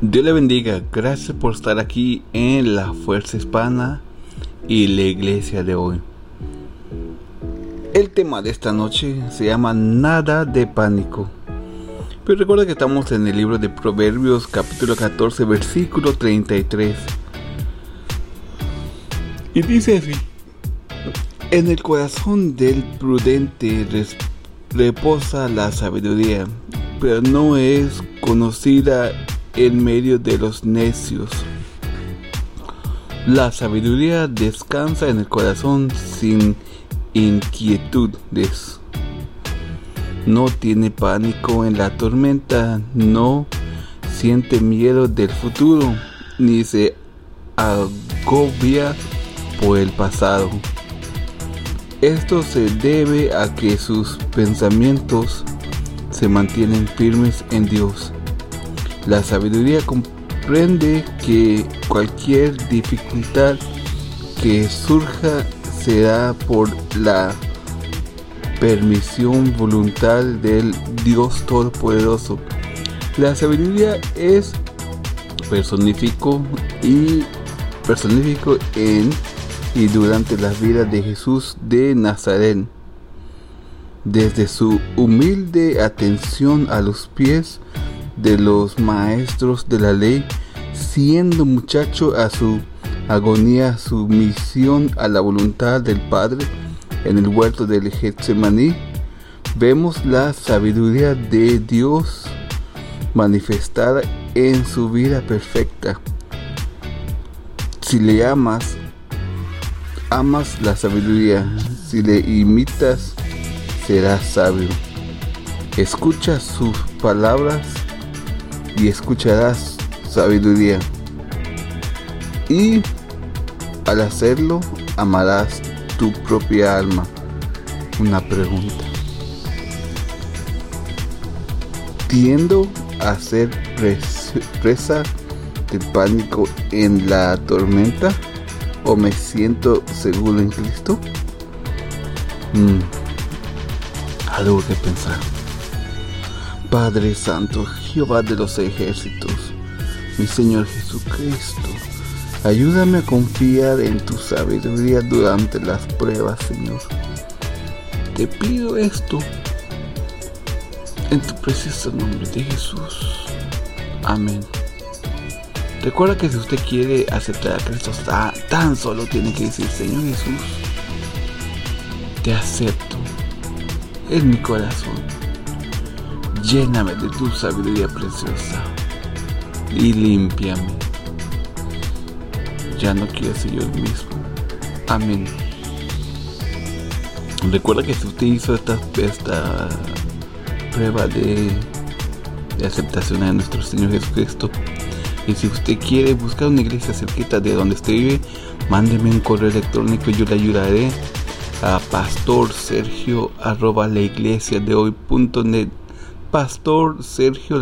Dios le bendiga. Gracias por estar aquí en la Fuerza Hispana y la iglesia de hoy. El tema de esta noche se llama Nada de pánico. Pero recuerda que estamos en el libro de Proverbios capítulo 14 versículo 33. Y dice así. En el corazón del prudente reposa la sabiduría, pero no es conocida en medio de los necios. La sabiduría descansa en el corazón sin inquietudes. No tiene pánico en la tormenta, no siente miedo del futuro, ni se agobia por el pasado. Esto se debe a que sus pensamientos se mantienen firmes en Dios. La sabiduría comprende que cualquier dificultad que surja será por la permisión voluntad del Dios Todopoderoso. La sabiduría es personifico y personifico en y durante la vida de Jesús de Nazaret. Desde su humilde atención a los pies de los maestros de la ley, siendo muchacho a su agonía, su misión a la voluntad del Padre en el huerto del Getsemaní, vemos la sabiduría de Dios manifestada en su vida perfecta. Si le amas, amas la sabiduría, si le imitas, serás sabio. Escucha sus palabras y escucharás sabiduría. Y al hacerlo amarás tu propia alma. Una pregunta. Tiendo a ser presa de pánico en la tormenta o me siento seguro en Cristo? Mm, algo que pensar. Padre Santo, Jehová de los ejércitos, mi Señor Jesucristo, ayúdame a confiar en tu sabiduría durante las pruebas, Señor. Te pido esto en tu precioso nombre de Jesús. Amén. Recuerda que si usted quiere aceptar a Cristo, tan solo tiene que decir, Señor Jesús, te acepto en mi corazón Lléname de tu sabiduría preciosa y límpiame. Ya no quiero ser yo el mismo. Amén. Recuerda que si usted hizo esta, esta prueba de, aceptación a nuestro Señor Jesucristo, y si usted quiere buscar una iglesia cerquita de donde usted vive, mándeme un correo electrónico y yo le ayudaré a pastorsergio Pastor Sergio